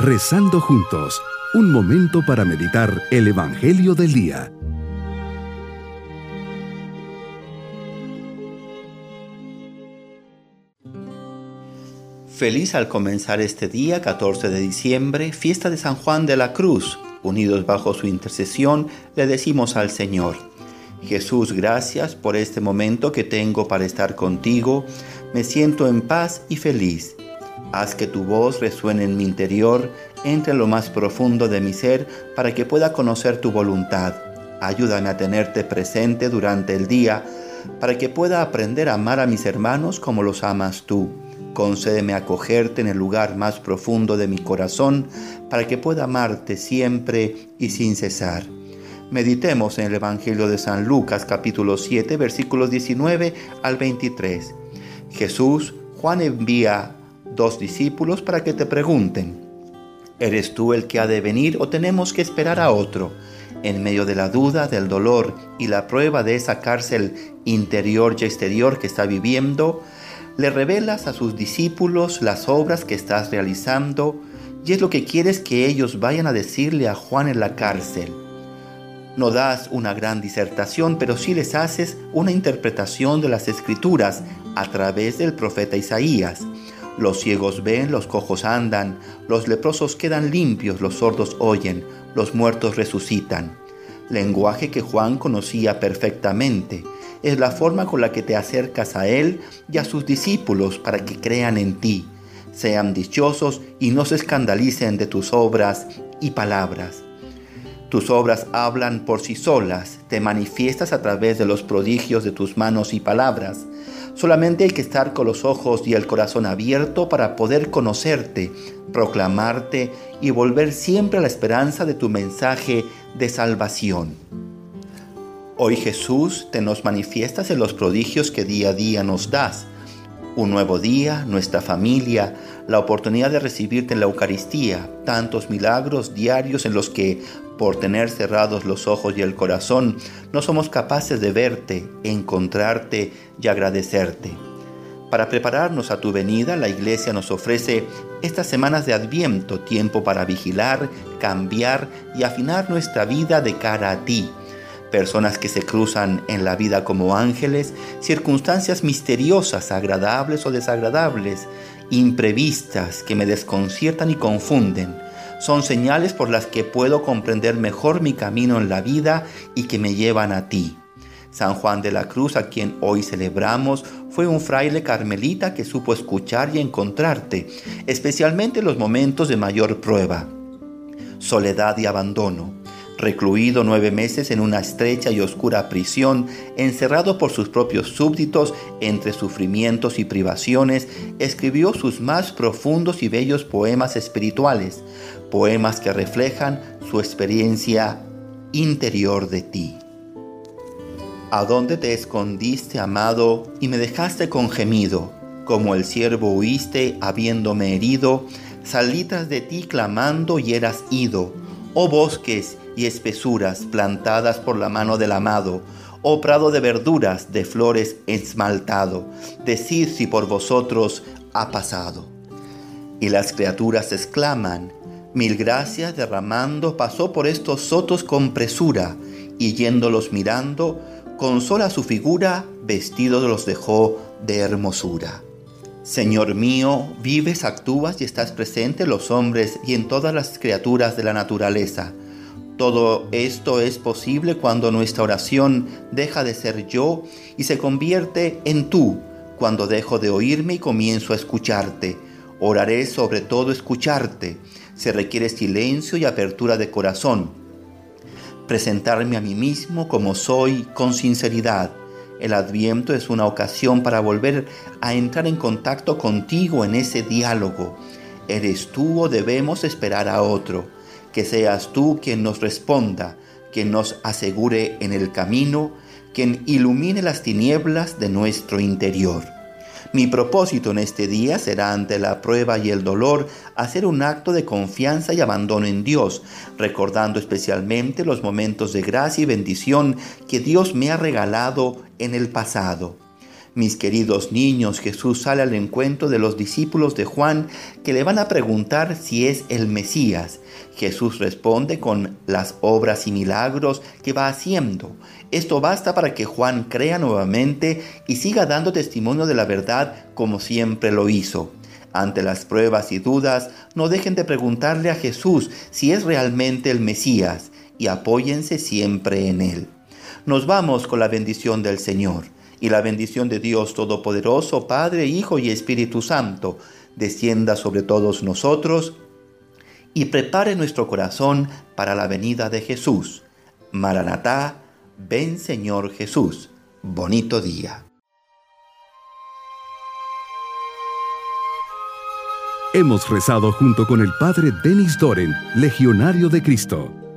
Rezando juntos, un momento para meditar el Evangelio del Día. Feliz al comenzar este día, 14 de diciembre, fiesta de San Juan de la Cruz. Unidos bajo su intercesión, le decimos al Señor, Jesús, gracias por este momento que tengo para estar contigo. Me siento en paz y feliz. Haz que tu voz resuene en mi interior, entre lo más profundo de mi ser, para que pueda conocer tu voluntad. Ayúdame a tenerte presente durante el día, para que pueda aprender a amar a mis hermanos como los amas tú. Concédeme acogerte en el lugar más profundo de mi corazón, para que pueda amarte siempre y sin cesar. Meditemos en el Evangelio de San Lucas capítulo 7 versículos 19 al 23. Jesús, Juan envía dos discípulos para que te pregunten, ¿eres tú el que ha de venir o tenemos que esperar a otro? En medio de la duda, del dolor y la prueba de esa cárcel interior y exterior que está viviendo, le revelas a sus discípulos las obras que estás realizando y es lo que quieres que ellos vayan a decirle a Juan en la cárcel. No das una gran disertación, pero sí les haces una interpretación de las escrituras a través del profeta Isaías. Los ciegos ven, los cojos andan, los leprosos quedan limpios, los sordos oyen, los muertos resucitan. Lenguaje que Juan conocía perfectamente. Es la forma con la que te acercas a Él y a sus discípulos para que crean en ti, sean dichosos y no se escandalicen de tus obras y palabras. Tus obras hablan por sí solas, te manifiestas a través de los prodigios de tus manos y palabras. Solamente hay que estar con los ojos y el corazón abierto para poder conocerte, proclamarte y volver siempre a la esperanza de tu mensaje de salvación. Hoy Jesús te nos manifiestas en los prodigios que día a día nos das. Un nuevo día, nuestra familia, la oportunidad de recibirte en la Eucaristía, tantos milagros diarios en los que por tener cerrados los ojos y el corazón, no somos capaces de verte, encontrarte y agradecerte. Para prepararnos a tu venida, la Iglesia nos ofrece estas semanas de Adviento, tiempo para vigilar, cambiar y afinar nuestra vida de cara a ti. Personas que se cruzan en la vida como ángeles, circunstancias misteriosas, agradables o desagradables, imprevistas que me desconciertan y confunden son señales por las que puedo comprender mejor mi camino en la vida y que me llevan a ti. San Juan de la Cruz, a quien hoy celebramos, fue un fraile carmelita que supo escuchar y encontrarte, especialmente en los momentos de mayor prueba, soledad y abandono recluido nueve meses en una estrecha y oscura prisión, encerrado por sus propios súbditos entre sufrimientos y privaciones, escribió sus más profundos y bellos poemas espirituales, poemas que reflejan su experiencia interior de ti. ¿A dónde te escondiste, amado, y me dejaste con gemido? Como el siervo huiste, habiéndome herido, salí tras de ti clamando y eras ido. Oh bosques y espesuras plantadas por la mano del amado, oh prado de verduras, de flores esmaltado, decid si por vosotros ha pasado. Y las criaturas exclaman, mil gracias derramando, pasó por estos sotos con presura, y yéndolos mirando, con sola su figura, vestido los dejó de hermosura. Señor mío, vives, actúas y estás presente en los hombres y en todas las criaturas de la naturaleza todo esto es posible cuando nuestra oración deja de ser yo y se convierte en tú, cuando dejo de oírme y comienzo a escucharte. Oraré sobre todo escucharte. Se requiere silencio y apertura de corazón. Presentarme a mí mismo como soy con sinceridad. El adviento es una ocasión para volver a entrar en contacto contigo en ese diálogo. ¿Eres tú o debemos esperar a otro? que seas tú quien nos responda, quien nos asegure en el camino, quien ilumine las tinieblas de nuestro interior. Mi propósito en este día será ante la prueba y el dolor hacer un acto de confianza y abandono en Dios, recordando especialmente los momentos de gracia y bendición que Dios me ha regalado en el pasado. Mis queridos niños, Jesús sale al encuentro de los discípulos de Juan que le van a preguntar si es el Mesías. Jesús responde con las obras y milagros que va haciendo. Esto basta para que Juan crea nuevamente y siga dando testimonio de la verdad como siempre lo hizo. Ante las pruebas y dudas, no dejen de preguntarle a Jesús si es realmente el Mesías y apóyense siempre en él. Nos vamos con la bendición del Señor y la bendición de Dios Todopoderoso, Padre, Hijo y Espíritu Santo, descienda sobre todos nosotros y prepare nuestro corazón para la venida de Jesús. Maranatá, ven Señor Jesús. Bonito día. Hemos rezado junto con el Padre Denis Doren, Legionario de Cristo.